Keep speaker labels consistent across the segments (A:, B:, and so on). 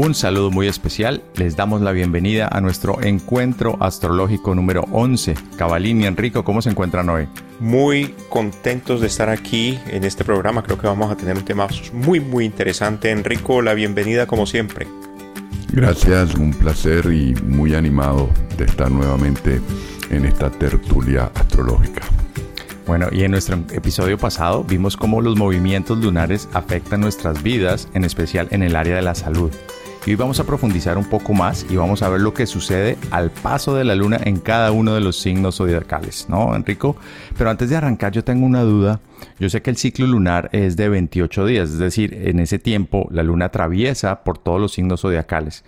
A: Un saludo muy especial. Les damos la bienvenida a nuestro encuentro astrológico número 11. Cabalín y Enrico, ¿cómo se encuentran hoy?
B: Muy contentos de estar aquí en este programa. Creo que vamos a tener un tema muy, muy interesante. Enrico, la bienvenida como siempre.
C: Gracias, un placer y muy animado de estar nuevamente en esta tertulia astrológica.
A: Bueno, y en nuestro episodio pasado vimos cómo los movimientos lunares afectan nuestras vidas, en especial en el área de la salud. Y hoy vamos a profundizar un poco más y vamos a ver lo que sucede al paso de la luna en cada uno de los signos zodiacales, ¿no, Enrico? Pero antes de arrancar yo tengo una duda. Yo sé que el ciclo lunar es de 28 días, es decir, en ese tiempo la luna atraviesa por todos los signos zodiacales.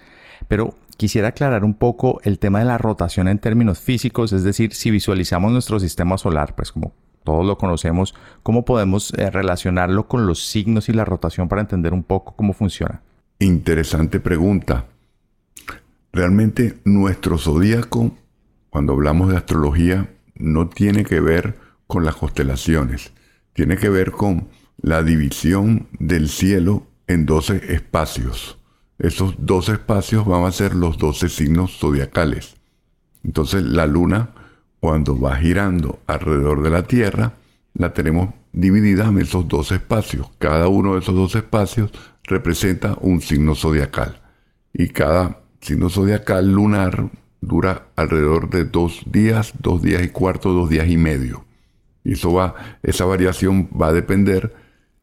A: Pero quisiera aclarar un poco el tema de la rotación en términos físicos, es decir, si visualizamos nuestro sistema solar, pues como todos lo conocemos, ¿cómo podemos eh, relacionarlo con los signos y la rotación para entender un poco cómo funciona?
C: Interesante pregunta. Realmente nuestro zodíaco, cuando hablamos de astrología, no tiene que ver con las constelaciones, tiene que ver con la división del cielo en 12 espacios. Esos 12 espacios van a ser los 12 signos zodiacales. Entonces la luna cuando va girando alrededor de la Tierra, la tenemos dividida en esos dos espacios. Cada uno de esos dos espacios representa un signo zodiacal. Y cada signo zodiacal lunar dura alrededor de dos días, dos días y cuarto, dos días y medio. Eso va, esa variación va a depender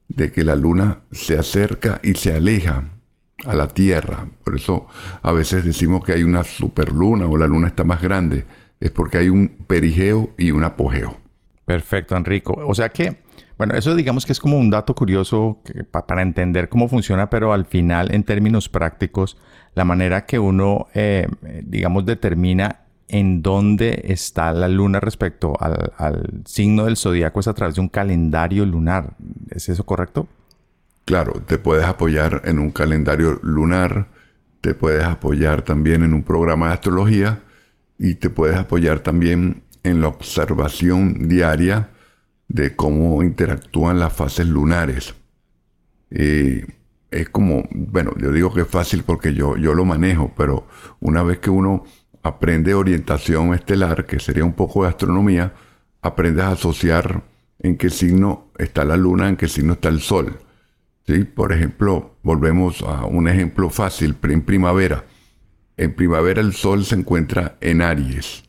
C: de que la luna se acerca y se aleja a la Tierra. Por eso a veces decimos que hay una superluna o la luna está más grande es porque hay un perigeo y un apogeo.
A: Perfecto, Enrico. O sea que, bueno, eso digamos que es como un dato curioso para entender cómo funciona, pero al final, en términos prácticos, la manera que uno, eh, digamos, determina en dónde está la luna respecto al, al signo del zodiaco es a través de un calendario lunar. ¿Es eso correcto?
C: Claro, te puedes apoyar en un calendario lunar, te puedes apoyar también en un programa de astrología y te puedes apoyar también en la observación diaria de cómo interactúan las fases lunares. es como, bueno, yo digo que es fácil porque yo, yo lo manejo, pero una vez que uno aprende orientación estelar, que sería un poco de astronomía, aprendes a asociar en qué signo está la luna, en qué signo está el sol. ¿Sí? Por ejemplo, volvemos a un ejemplo fácil, en primavera en primavera el Sol se encuentra en Aries.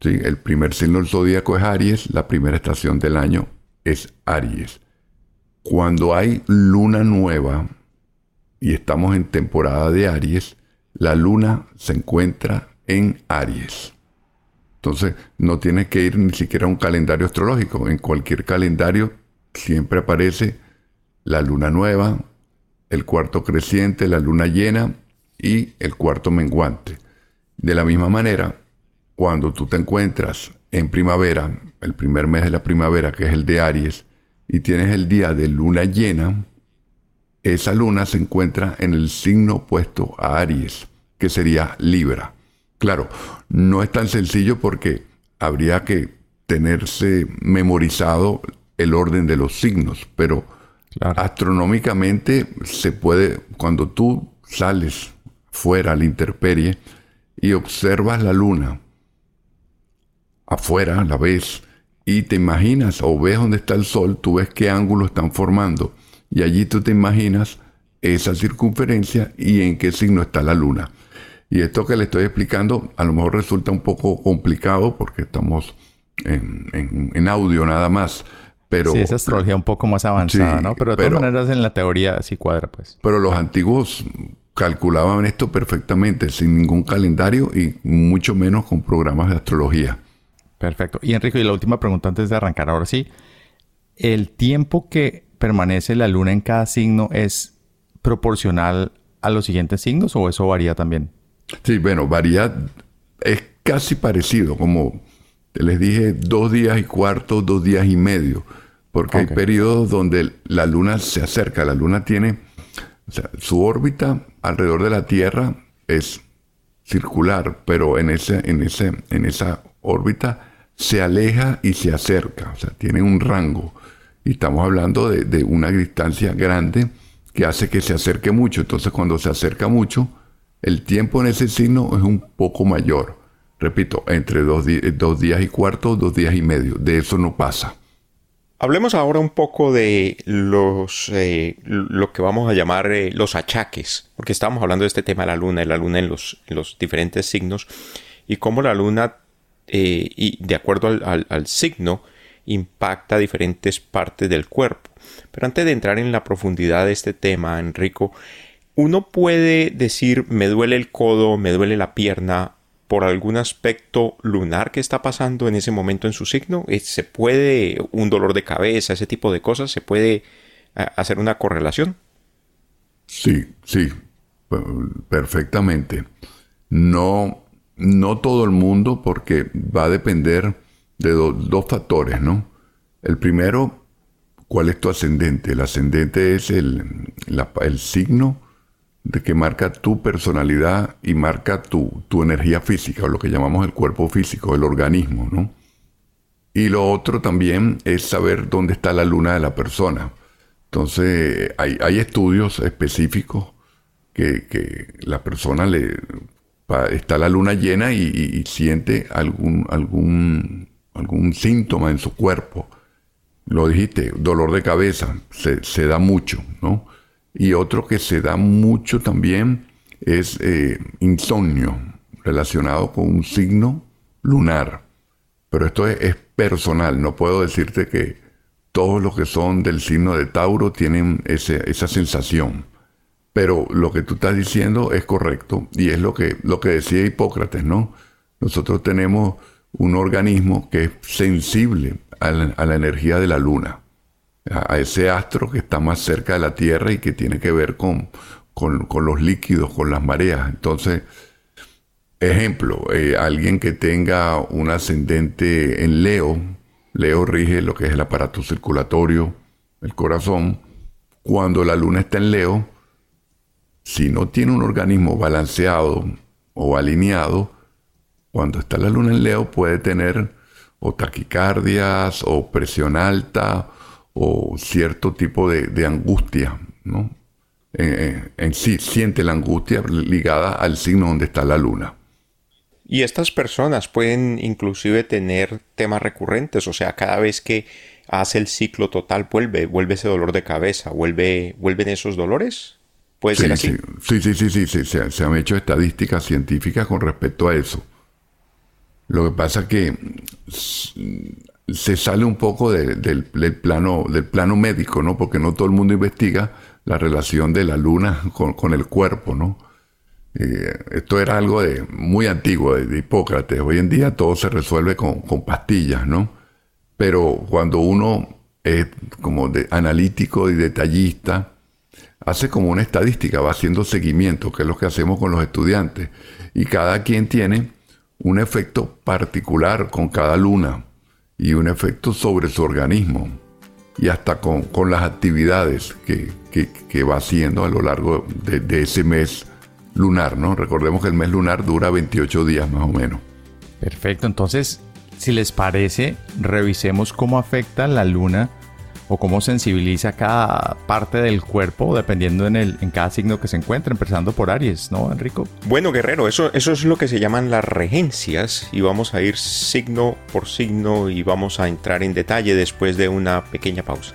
C: ¿Sí? El primer signo del zodíaco es Aries, la primera estación del año es Aries. Cuando hay luna nueva y estamos en temporada de Aries, la luna se encuentra en Aries. Entonces, no tienes que ir ni siquiera a un calendario astrológico. En cualquier calendario siempre aparece la luna nueva, el cuarto creciente, la luna llena y el cuarto menguante. De la misma manera, cuando tú te encuentras en primavera, el primer mes de la primavera, que es el de Aries, y tienes el día de luna llena, esa luna se encuentra en el signo opuesto a Aries, que sería Libra. Claro, no es tan sencillo porque habría que tenerse memorizado el orden de los signos, pero astronómicamente se puede, cuando tú sales fuera a la intemperie y observas la luna afuera, la ves, y te imaginas o ves dónde está el sol, tú ves qué ángulo están formando. y allí tú te imaginas esa circunferencia y en qué signo está la luna. Y esto que le estoy explicando a lo mejor resulta un poco complicado porque estamos en, audio nada más. Pero,
A: sí, esa astrología un poco más avanzada, ¿no? Pero de todas maneras en la teoría sí cuadra, pues.
C: Pero los antiguos calculaban esto perfectamente, sin ningún calendario y mucho menos con programas de astrología.
A: Perfecto. Y Enrique, y la última pregunta antes de arrancar, ahora sí. ¿El tiempo que permanece la luna en cada signo es proporcional a los siguientes signos o eso varía también?
C: Sí, bueno, varía, es casi parecido, como les dije, dos días y cuarto, dos días y medio, porque hay periodos donde la luna se acerca, la luna tiene, o sea, su órbita alrededor de la Tierra es circular, pero en, ese, en, ese, en esa órbita se aleja y se acerca, o sea, tiene un rango. Y estamos hablando de, una distancia grande que hace que se acerque mucho. Entonces, cuando se acerca mucho, el tiempo en ese signo es un poco mayor. Repito, entre dos, días y cuarto, dos días y medio. De eso no pasa.
B: Hablemos ahora un poco de los eh, lo que vamos a llamar eh, los achaques, porque estamos hablando de este tema de la luna, de la luna en los, los diferentes signos, y cómo la luna, eh, y de acuerdo al, al signo, impacta diferentes partes del cuerpo. Pero antes de entrar en la profundidad de este tema, Enrico, uno puede decir me duele el codo, me duele la pierna por algún aspecto lunar que está pasando en ese momento en su signo. Eh, ¿Se puede un dolor de cabeza, ese tipo de cosas? ¿Se puede hacer una correlación?
C: Sí, sí, perfectamente. No, no todo el mundo porque va a depender de dos factores, ¿no? El primero, ¿cuál es tu ascendente? El ascendente es el, el signo de que marca tu personalidad y marca tu, tu energía física, o lo que llamamos el cuerpo físico, el organismo, ¿no? Y lo otro también es saber dónde está la luna de la persona. Entonces, hay, hay estudios específicos que, que, la persona le está la luna llena y, siente algún, algún, algún síntoma en su cuerpo. Lo dijiste, dolor de cabeza, se, da mucho, ¿no? Y otro que se da mucho también es eh, insomnio, relacionado con un signo lunar. Pero esto es, personal, no puedo decirte que todos los que son del signo de Tauro tienen esa sensación. Pero lo que tú estás diciendo es correcto y es lo que, lo que decía Hipócrates, ¿no? Nosotros tenemos un organismo que es sensible a la energía de la luna a, ese astro que está más cerca de la Tierra y que tiene que ver con, con, los líquidos, con las mareas. Entonces, ejemplo, eh, alguien que tenga un ascendente en Leo, Leo rige lo que es el aparato circulatorio, el corazón, cuando la luna está en Leo, si no tiene un organismo balanceado o alineado, cuando está la luna en Leo puede tener o taquicardias o presión alta o cierto tipo de, angustia, ¿no? en sí siente la angustia ligada al signo donde está la luna.
B: Y estas personas pueden inclusive tener temas recurrentes, o sea, cada vez que hace el ciclo total vuelve, vuelve ese dolor de cabeza, vuelve, vuelven esos dolores. ¿Puede ser así?
C: Sí, sí, sí, sí, sí, Se, se, han hecho estadísticas científicas con respecto a eso. Lo que pasa es que se sale un poco del, plano, del plano médico, ¿no? Porque no todo el mundo investiga la relación de la luna con, el cuerpo, ¿no? Eh, esto era algo de, muy antiguo, de, Hipócrates. Hoy en día todo se resuelve con, pastillas, ¿no? Pero cuando uno es como de analítico y detallista, hace como una estadística, va haciendo seguimiento, que es lo que hacemos con los estudiantes. Y cada quien tiene un efecto particular con cada luna y un efecto sobre su organismo y hasta con, las actividades que, va haciendo a lo largo de, ese mes lunar, ¿no? Recordemos que el mes lunar dura 28 días más o menos.
A: Perfecto, entonces, si les parece, revisemos cómo afecta la luna o cómo sensibiliza cada parte del cuerpo dependiendo en, el, en cada signo que se encuentre, empezando por Aries, ¿no, Enrico?
B: Bueno, Guerrero, eso, eso es lo que se llaman las regencias y vamos a ir signo por signo y vamos a entrar en detalle después de una pequeña pausa.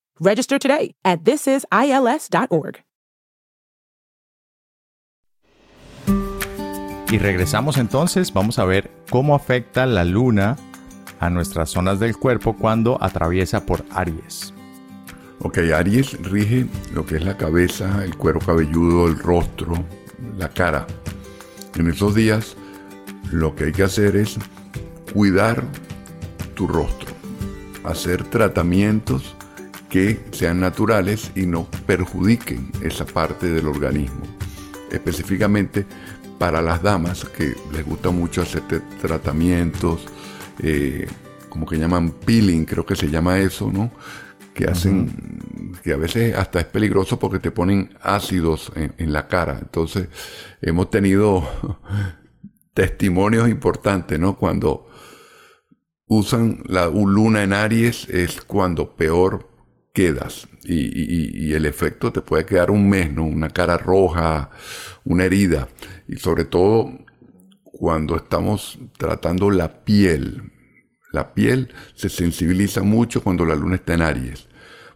D: Register today at thisisils.org.
A: Y regresamos entonces, vamos a ver cómo afecta la luna a nuestras zonas del cuerpo cuando atraviesa por Aries.
C: Ok, Aries rige lo que es la cabeza, el cuero cabelludo, el rostro, la cara. En esos días lo que hay que hacer es cuidar tu rostro, hacer tratamientos que sean naturales y no perjudiquen esa parte del organismo. Específicamente para las damas que les gusta mucho hacer tratamientos, eh, como que llaman peeling, creo que se llama eso, ¿no? Que hacen, que a veces hasta es peligroso porque te ponen ácidos en, la cara. Entonces, hemos tenido testimonios importantes, ¿no? Cuando usan la luna en Aries es cuando peor quedas y, el efecto te puede quedar un mes. Una cara roja, una herida y sobre todo cuando estamos tratando la piel. La piel se sensibiliza mucho cuando la luna está en Aries.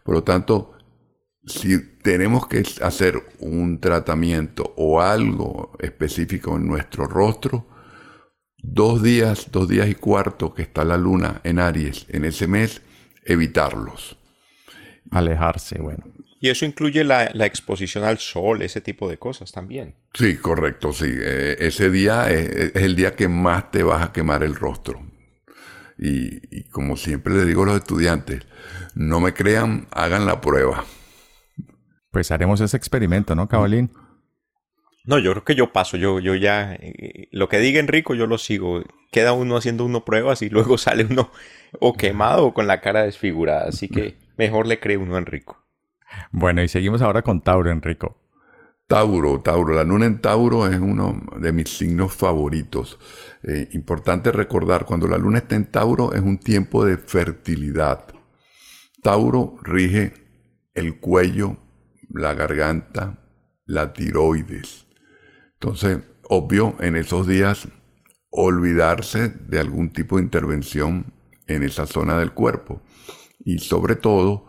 C: Por lo tanto, si tenemos que hacer un tratamiento o algo específico en nuestro rostro, dos días, dos días y cuarto que está la luna en Aries en ese mes, evitarlos
A: alejarse, bueno.
B: Y eso incluye la, exposición al sol, ese tipo de cosas también.
C: Sí, correcto, sí. Eh, ese día es, el día que más te vas a quemar el rostro. Y, como siempre le digo a los estudiantes, no me crean, hagan la prueba.
A: Pues haremos ese experimento, ¿no, Cabalín?
B: No, yo creo que yo paso, yo, yo ya, eh, lo que diga Enrico, yo lo sigo. Queda uno haciendo uno pruebas y luego sale uno o quemado o con la cara desfigurada. Así que mejor le cree uno a Enrico.
A: Bueno, y seguimos ahora con Tauro, Enrico.
C: Tauro, Tauro. La luna en Tauro es uno de mis signos favoritos. Eh, importante recordar, cuando la luna está en Tauro es un tiempo de fertilidad. Tauro rige el cuello, la garganta, la tiroides. Entonces, obvio, en esos días olvidarse de algún tipo de intervención en esa zona del cuerpo. Y sobre todo,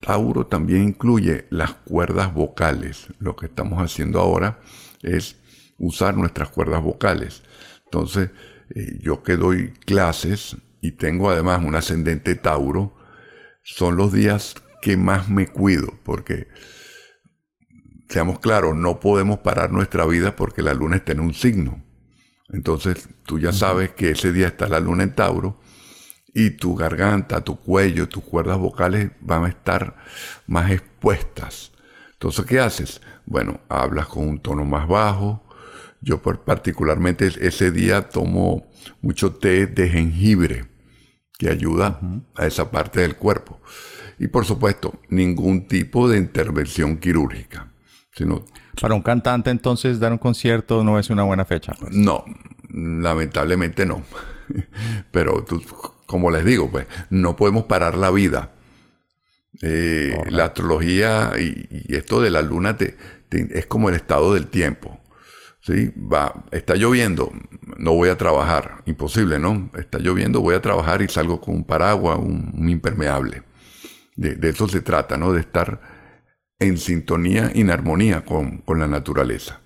C: Tauro también incluye las cuerdas vocales. Lo que estamos haciendo ahora es usar nuestras cuerdas vocales. Entonces, eh, yo que doy clases y tengo además un ascendente Tauro, son los días que más me cuido, porque, seamos claros, no podemos parar nuestra vida porque la luna está en un signo. Entonces, tú ya sabes que ese día está la luna en Tauro y tu garganta, tu cuello, tus cuerdas vocales van a estar más expuestas. Entonces, ¿qué haces? Bueno, hablas con un tono más bajo. Yo particularmente ese día tomo mucho té de jengibre que ayuda a esa parte del cuerpo. Y por supuesto, ningún tipo de intervención quirúrgica. Sino,
A: Para un cantante entonces dar un concierto no es una buena fecha.
C: Pues. No, lamentablemente no. Pero tú como les digo, pues no podemos parar la vida. Eh, la astrología y, esto de la luna es como el estado del tiempo. ¿sí? Va, está lloviendo, no voy a trabajar. Imposible, ¿no? Está lloviendo, voy a trabajar y salgo con un paraguas, un, impermeable. De, eso se trata, ¿no? De estar en sintonía y en armonía con la naturaleza.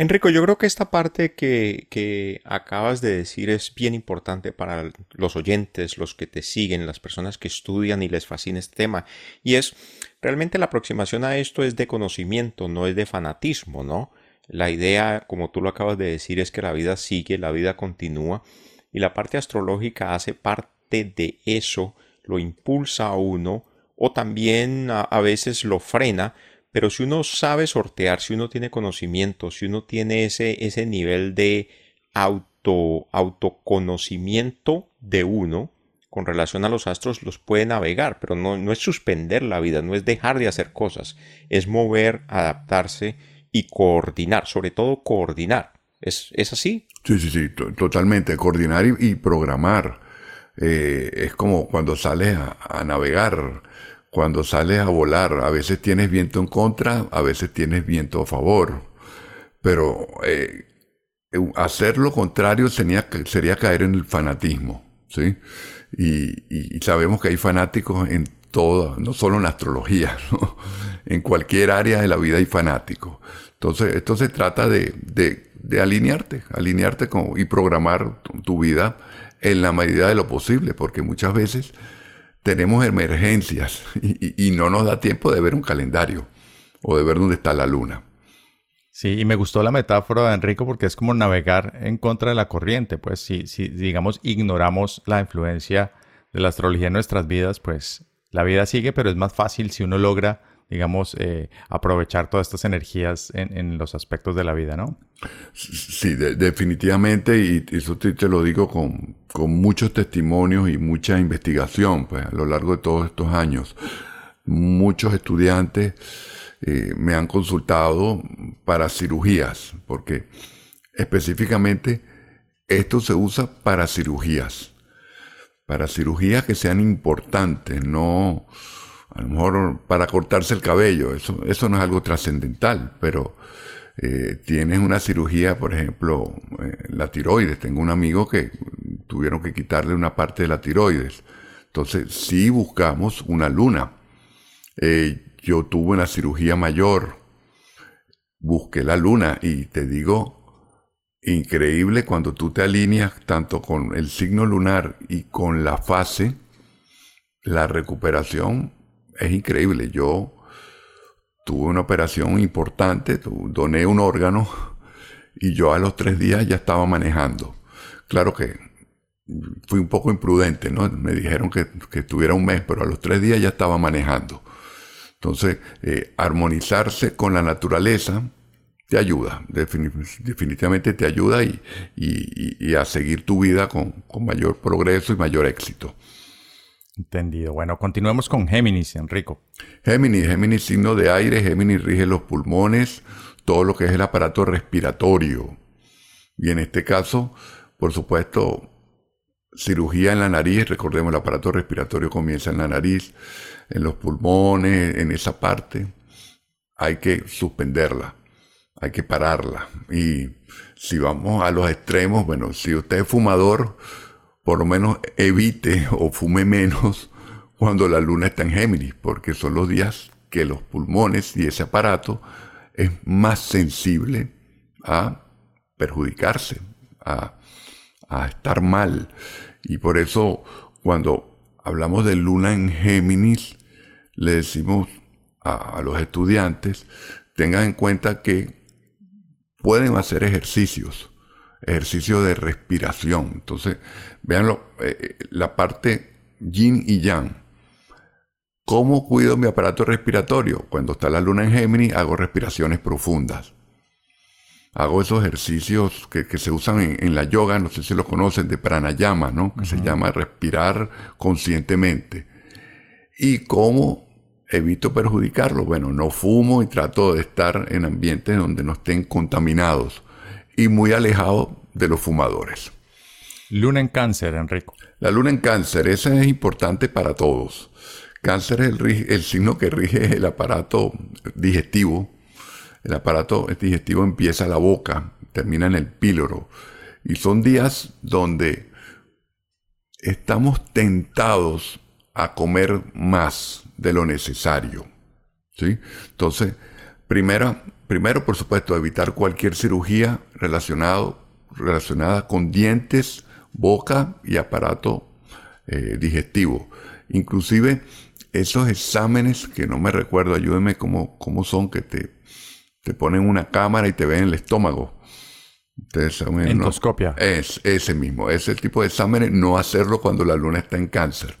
B: Enrico, yo creo que esta parte que, acabas de decir es bien importante para los oyentes, los que te siguen, las personas que estudian y les fascina este tema. Y es, realmente la aproximación a esto es de conocimiento, no es de fanatismo, ¿no? La idea, como tú lo acabas de decir, es que la vida sigue, la vida continúa. Y la parte astrológica hace parte de eso, lo impulsa a uno o también a veces lo frena pero si uno sabe sortear, si uno tiene conocimiento, si uno tiene ese, ese nivel de auto, autoconocimiento de uno, con relación a los astros los puede navegar, pero no, no es suspender la vida, no es dejar de hacer cosas, es mover, adaptarse y coordinar, sobre todo coordinar. ¿Es, es así?
C: Sí, sí, sí, totalmente. Coordinar y, programar. Eh, es como cuando sales a, navegar, cuando sales a volar. A veces tienes viento en contra, a veces tienes viento a favor. Pero eh, hacer lo contrario sería, caer en el fanatismo. ¿sí? Y, sabemos que hay fanáticos en todo, no solo en astrología, en cualquier área de la vida hay fanáticos. Entonces, esto se trata de, alinearte, alinearte y programar tu, vida en la medida de lo posible, porque muchas veces tenemos emergencias y, y no nos da tiempo de ver un calendario o de ver dónde está la luna.
A: Sí, y me gustó la metáfora de Enrico porque es como navegar en contra de la corriente. Pues si, si digamos, ignoramos la influencia de la astrología en nuestras vidas, pues la vida sigue, pero es más fácil si uno logra, digamos, eh, aprovechar todas estas energías en, los aspectos de la vida, ¿no?
C: Sí, definitivamente, y eso te, lo digo con, con, muchos testimonios y mucha investigación, pues a lo largo de todos estos años. Muchos estudiantes eh, me han consultado para cirugías, porque específicamente esto se usa para cirugías, para cirugías que sean importantes, no a lo mejor para cortarse el cabello, eso, eso no es algo trascendental, pero eh, tienes una cirugía, por ejemplo, eh, la tiroides. Tengo un amigo que tuvieron que quitarle una parte de la tiroides. Entonces, si buscamos una luna. Eh, yo tuve una cirugía mayor, busqué la luna y te digo, increíble cuando tú te alineas tanto con el signo lunar y con la fase, la recuperación es increíble. Yo tuve una operación importante, doné un órgano y yo a los tres días ya estaba manejando. Claro que fui un poco imprudente, ¿no? Me dijeron que, que estuviera un mes, pero a los tres días ya estaba manejando. Entonces, eh, armonizarse con la naturaleza te ayuda, definitivamente te ayuda y, a seguir tu vida con, mayor progreso y mayor éxito.
A: Entendido. Bueno, continuemos con Géminis, Enrico.
C: Géminis, Géminis signo de aire, Géminis rige los pulmones, todo lo que es el aparato respiratorio. Y en este caso, por supuesto, cirugía en la nariz, recordemos el aparato respiratorio comienza en la nariz, en los pulmones, en esa parte, hay que suspenderla, hay que pararla. Y si vamos a los extremos, bueno, si usted es fumador, por lo menos evite o fume menos cuando la luna está en Géminis, porque son los días que los pulmones y ese aparato es más sensible a perjudicarse, a, a estar mal. Y por eso cuando hablamos de luna en Géminis, le decimos a, los estudiantes, tengan en cuenta que pueden hacer ejercicios, ejercicios de respiración. Entonces, veanlo, eh, eh, la parte yin y yang. ¿Cómo cuido mi aparato respiratorio? Cuando está la luna en Géminis, hago respiraciones profundas. Hago esos ejercicios que, se usan en, la yoga, no sé si lo conocen, de pranayama, ¿no? Que se llama respirar conscientemente. Y cómo evito perjudicarlo. Bueno, no fumo y trato de estar en ambientes donde no estén contaminados y muy alejado de los fumadores.
A: Luna en cáncer, Enrico.
C: La luna en cáncer, esa es importante para todos. Cáncer es el, el signo que rige el aparato digestivo. El aparato digestivo empieza en la boca, termina en el píloro. Y son días donde estamos tentados a comer más de lo necesario. ¿sí? Entonces, primero, primero, por supuesto, evitar cualquier cirugía relacionado, relacionada con dientes, boca y aparato eh, digestivo. Inclusive esos exámenes que no me recuerdo, ayúdenme cómo, cómo son, que te, te ponen una cámara y te ven el estómago.
A: Endoscopia.
C: Es ese mismo, ese tipo de exámenes, no hacerlo cuando la luna está en cáncer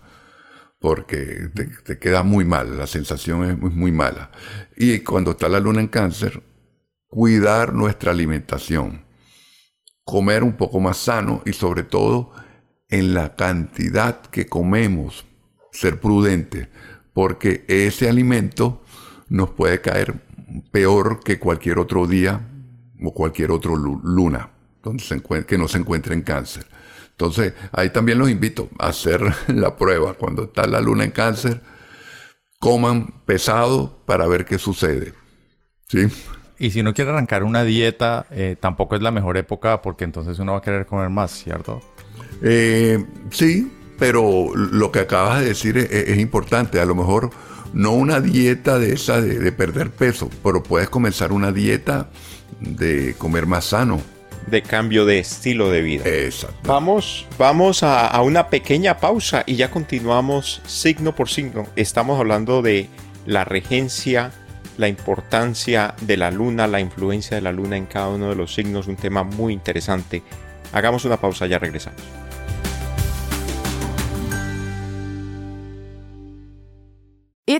C: porque te, queda muy mal, la sensación es muy, muy mala. Y cuando está la luna en cáncer, cuidar nuestra alimentación, comer un poco más sano y sobre todo en la cantidad que comemos, ser prudente, porque ese alimento nos puede caer peor que cualquier otro día o cualquier otro luna donde se que no se encuentre en cáncer. Entonces, ahí también los invito a hacer la prueba. Cuando está la luna en cáncer, coman pesado para ver qué sucede. ¿Sí?
A: Y si no quiere arrancar una dieta, eh, tampoco es la mejor época porque entonces uno va a querer comer más, ¿cierto?
C: Eh, sí, pero lo que acabas de decir es, importante. A lo mejor no una dieta de esa de, perder peso, pero puedes comenzar una dieta de comer más sano.
B: De cambio de estilo de vida.
C: Exacto.
B: Vamos, vamos a, a una pequeña pausa y ya continuamos signo por signo. Estamos hablando de la regencia la importancia de la luna, la influencia de la luna en cada uno de los signos, un tema muy interesante. Hagamos una pausa, ya regresamos.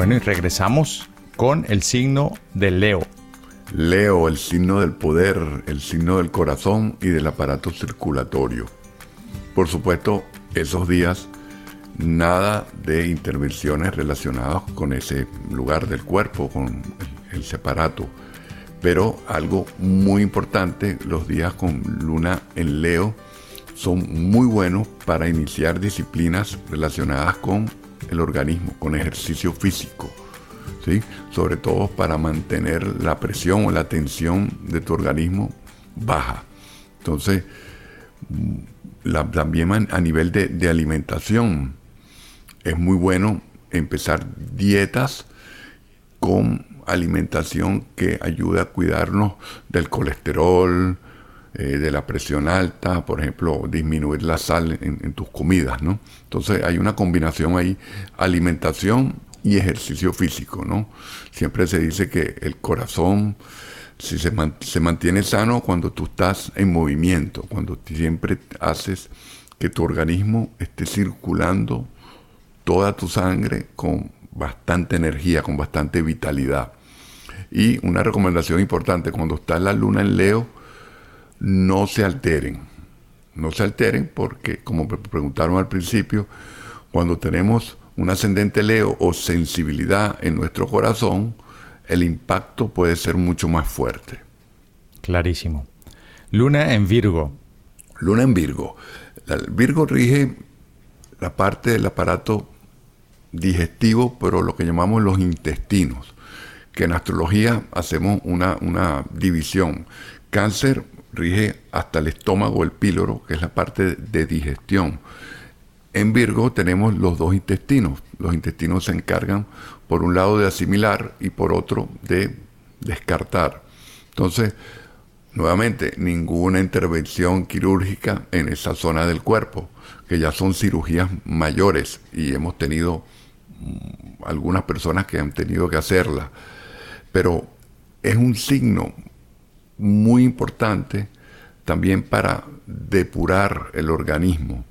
A: Bueno, y regresamos con el signo de Leo.
C: Leo, el signo del poder, el signo del corazón y del aparato circulatorio. Por supuesto, esos días nada de intervenciones relacionadas con ese lugar del cuerpo, con ese aparato. Pero algo muy importante, los días con luna en Leo son muy buenos para iniciar disciplinas relacionadas con el organismo, con ejercicio físico sobre todo para mantener la presión o la tensión de tu organismo baja. Entonces, mm, también a nivel de, alimentación, es muy bueno empezar dietas con alimentación que ayude a cuidarnos del colesterol, eh, de la presión alta, por ejemplo, disminuir la sal en, tus comidas, ¿no? Entonces hay una combinación ahí, alimentación y ejercicio físico, ¿no? Siempre se dice que el corazón si se, se, mantiene sano cuando tú estás en movimiento, cuando siempre haces que tu organismo esté circulando toda tu sangre con bastante energía, con bastante vitalidad. Y una recomendación importante, cuando está la luna en Leo, no se alteren. No se alteren porque, como me preguntaron al principio, cuando tenemos un ascendente Leo o sensibilidad en nuestro corazón, el impacto puede ser mucho más fuerte.
A: Clarísimo. Luna en Virgo.
C: Luna en Virgo. Virgo rige la parte del aparato digestivo, pero lo que llamamos los intestinos, que en astrología hacemos una, una división. Cáncer rige hasta el estómago, el píloro, que es la parte de digestión. En Virgo tenemos los dos intestinos. Los intestinos se encargan, por un lado, de asimilar y por otro, de descartar. Entonces, nuevamente, ninguna intervención quirúrgica en esa zona del cuerpo, que ya son cirugías mayores y hemos tenido mm, algunas personas que han tenido que hacerla. Pero es un signo muy importante también para depurar el organismo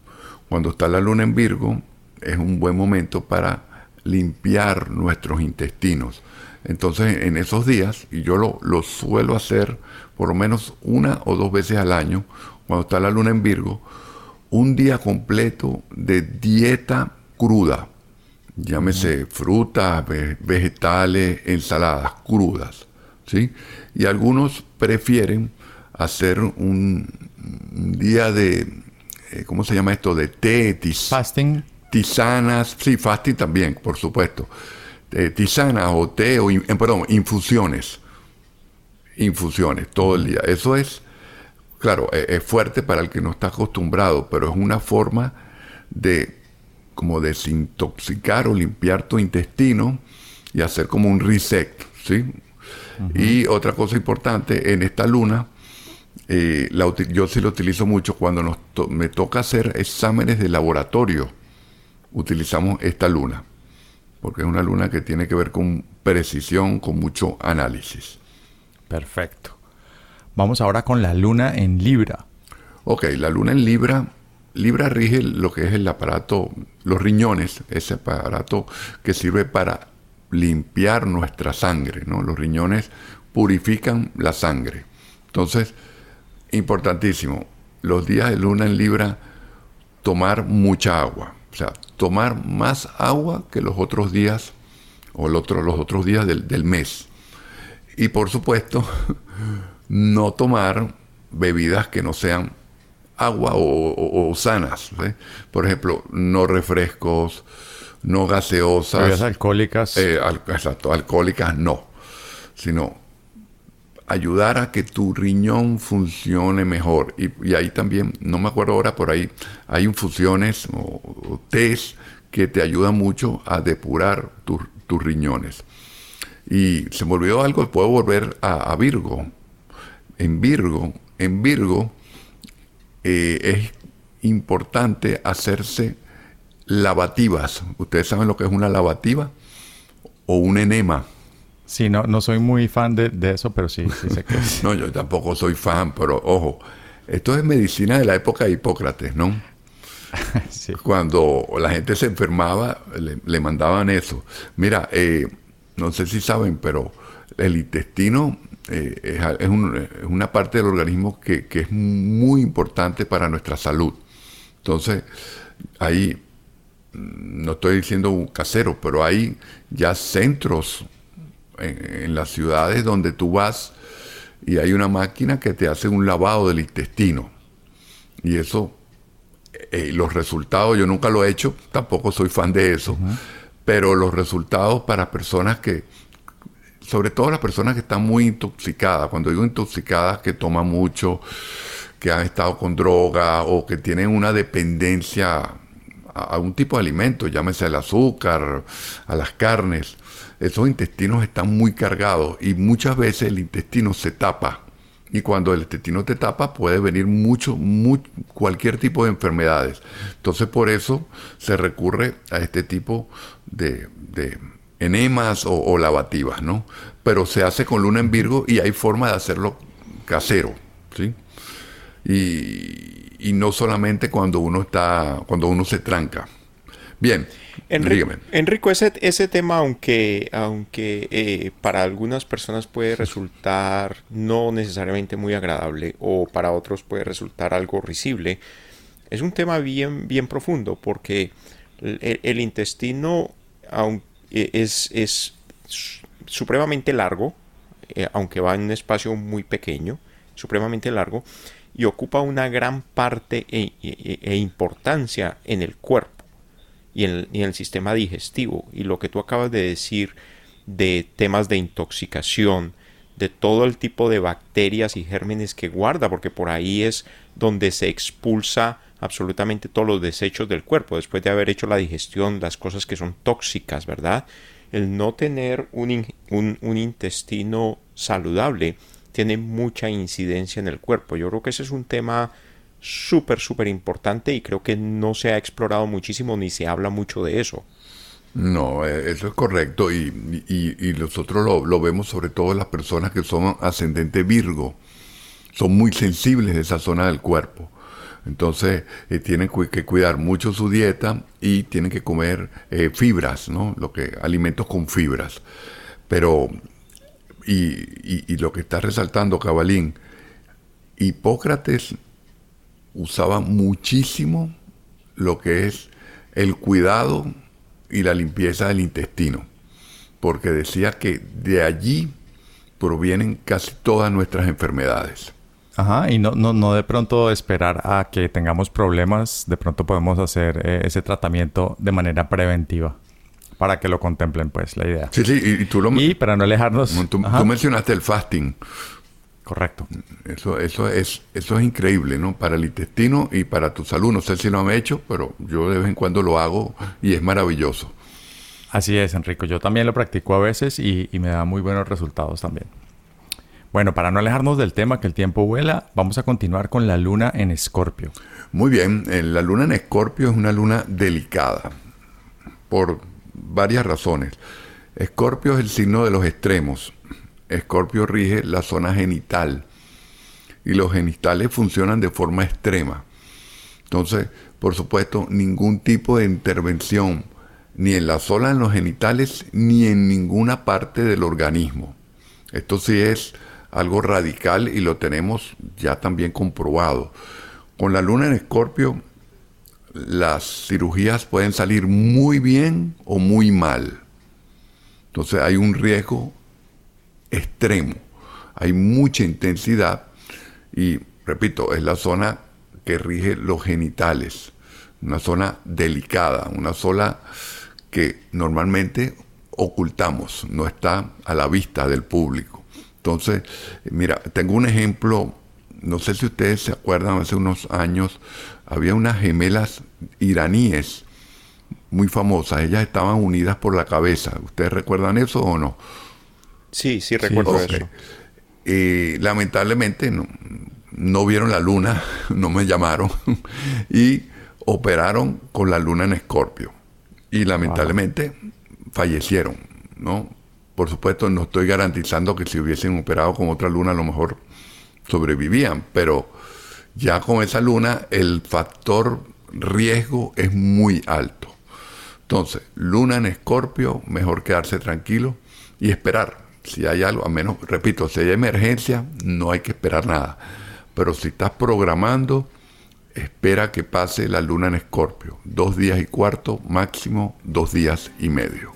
C: cuando está la luna en Virgo, es un buen momento para limpiar nuestros intestinos. Entonces, en esos días, y yo lo, lo, suelo hacer por lo menos una o dos veces al año, cuando está la luna en Virgo, un día completo de dieta cruda. Llámese frutas, vegetales, ensaladas crudas. ¿sí? Y algunos prefieren hacer un día de eh, ¿cómo se llama esto? De té, tis,
A: fasting.
C: tisanas, sí, fasting también, por supuesto. Eh, tisanas o té, o, eh, perdón, infusiones. Infusiones todo el día. Eso es, claro, es fuerte para el que no está acostumbrado, pero es una forma de como desintoxicar o limpiar tu intestino y hacer como un reset, ¿sí? Y otra cosa importante, en esta luna eh, yo sí lo utilizo mucho cuando nos me toca hacer exámenes de laboratorio. Utilizamos esta luna, porque es una luna que tiene que ver con precisión, con mucho análisis.
A: Perfecto. Vamos ahora con la luna en Libra.
C: Ok, la luna en Libra, Libra rige lo que es el aparato, los riñones, ese aparato que sirve para limpiar nuestra sangre, ¿no? Los riñones purifican la sangre. Entonces, importantísimo, los días de luna en Libra, tomar mucha agua. O sea, tomar más agua que los otros días o los otros días del, mes. Y por supuesto, no tomar bebidas que no sean agua o, sanas. Por ejemplo, no refrescos, no gaseosas.
A: Bebidas alcohólicas.
C: Eh, exacto, alcohólicas no. Sino ayudar a que tu riñón funcione mejor. Y, ahí también, no me acuerdo ahora, por ahí hay infusiones o, test que te ayudan mucho a depurar tus riñones. Y se me olvidó algo, puedo volver a, Virgo. En Virgo, en Virgo eh, es importante hacerse lavativas. ¿Ustedes saben lo que es una lavativa? O un enema.
A: Sí, no, no soy muy fan de, eso, pero sí, sí sé que
C: no, yo tampoco soy fan, pero ojo, esto es medicina de la época de Hipócrates, ¿no? sí. Cuando la gente se enfermaba, le, mandaban eso. Mira, eh, no sé si saben, pero el intestino eh, es, una parte del organismo que, que es muy importante para nuestra salud. Entonces, ahí no estoy diciendo un casero, pero hay ya centros en, las ciudades donde tú vas y hay una máquina que te hace un lavado del intestino. Y eso, eh, los resultados, yo nunca lo he hecho, tampoco soy fan de eso, pero los resultados para personas que, sobre todo las personas que están muy intoxicadas, cuando digo intoxicadas, que toman mucho, que han estado con droga o que tienen una dependencia a, un tipo de alimento, llámese al azúcar, a las carnes, esos intestinos están muy cargados y muchas veces el intestino se tapa. Y cuando el intestino te tapa puede venir mucho, cualquier tipo de enfermedades. Entonces por eso se recurre a este tipo de, enemas o, lavativas, ¿no? Pero se hace con luna en Virgo y hay forma de hacerlo casero, ¿sí? Y, y no solamente cuando uno está, cuando uno se tranca. Bien,
B: Enrico, Enrico ese, ese tema, aunque, aunque eh, para algunas personas puede resultar no necesariamente muy agradable o para otros puede resultar algo risible, es un tema bien, bien profundo porque el, intestino e, es, es supremamente largo, eh, aunque va en un espacio muy pequeño, supremamente largo, y ocupa una gran parte e, e, e, importancia en el cuerpo y en, el sistema digestivo. Y lo que tú acabas de decir de temas de intoxicación, de todo el tipo de bacterias y gérmenes que guarda, porque por ahí es donde se expulsa absolutamente todos los desechos del cuerpo, después de haber hecho la digestión, las cosas que son tóxicas, ¿verdad? El no tener un, un intestino saludable tiene mucha incidencia en el cuerpo. Yo creo que ese es un tema súper, súper importante y creo que no se ha explorado muchísimo ni se habla mucho de eso.
C: No, eh, eso es correcto y, nosotros lo, vemos sobre todo en las personas que son ascendente Virgo. Son muy sensibles de esa zona del cuerpo. Entonces eh, tienen que cuidar mucho su dieta y tienen que comer eh, fibras, ¿no? Lo que, alimentos con fibras. Pero y, lo que está resaltando Cabalín, Hipócrates usaba muchísimo lo que es el cuidado y la limpieza del intestino, porque decía que de allí provienen casi todas nuestras enfermedades.
A: Ajá, y no, no, no de pronto esperar a que tengamos problemas, de pronto podemos hacer eh, ese tratamiento de manera preventiva para que lo contemplen, pues, la idea.
C: Sí, sí, y, tú lo...
A: Y para no alejarnos...
C: Tú, mencionaste el fasting.
A: Correcto.
C: Eso, eso, es, eso es increíble, ¿no? Para el intestino y para tu salud. No sé si lo han hecho, pero yo de vez en cuando lo hago y es maravilloso.
A: Así es, Enrico. Yo también lo practico a veces y, y me da muy buenos resultados también. Bueno, para no alejarnos del tema que el tiempo vuela, vamos a continuar con la luna en Escorpio.
C: Muy bien, eh, la luna en Escorpio es una luna delicada por varias razones. Escorpio es el signo de los extremos. Escorpio rige la zona genital y los genitales funcionan de forma extrema. Entonces, por supuesto, ningún tipo de intervención, ni en la zona de los genitales, ni en ninguna parte del organismo. Esto sí es algo radical y lo tenemos ya también comprobado. Con la luna en escorpio, las cirugías pueden salir muy bien o muy mal. Entonces hay un riesgo extremo, hay mucha intensidad y, repito, es la zona que rige los genitales, una zona delicada, una zona que normalmente ocultamos, no está a la vista del público. Entonces, mira, tengo un ejemplo, no sé si ustedes se acuerdan, hace unos años había unas gemelas iraníes muy famosas, ellas estaban unidas por la cabeza. ¿Ustedes recuerdan eso o no?
B: Sí, sí recuerdo eso.
C: Eh, lamentablemente no, no vieron la luna, no me llamaron y operaron con la luna en escorpio. Y lamentablemente fallecieron, ¿no? Por supuesto, no estoy garantizando que si hubiesen operado con otra luna a lo mejor sobrevivían, pero ya con esa luna el factor riesgo es muy alto. Entonces, luna en escorpio, mejor quedarse tranquilo y esperar. Si hay algo, a menos, repito, si hay emergencia, no hay que esperar nada. Pero si estás programando, espera que pase la luna en escorpio. Dos días y cuarto, máximo dos días y medio.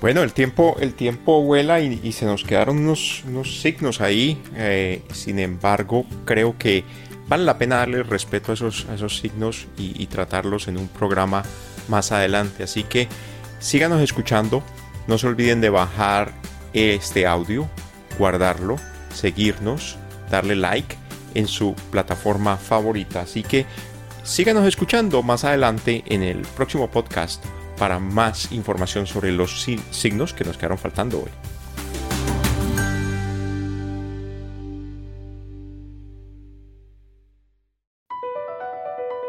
B: Bueno, el tiempo, el tiempo vuela y, se nos quedaron unos, signos ahí. Eh, sin embargo, creo que vale la pena darle respeto a esos, esos signos y, y tratarlos en un programa más adelante. Así que síganos escuchando. No se olviden de bajar este audio, guardarlo, seguirnos, darle like en su plataforma favorita. Así que síganos escuchando más adelante en el próximo podcast para más información sobre los signos que nos quedaron faltando hoy.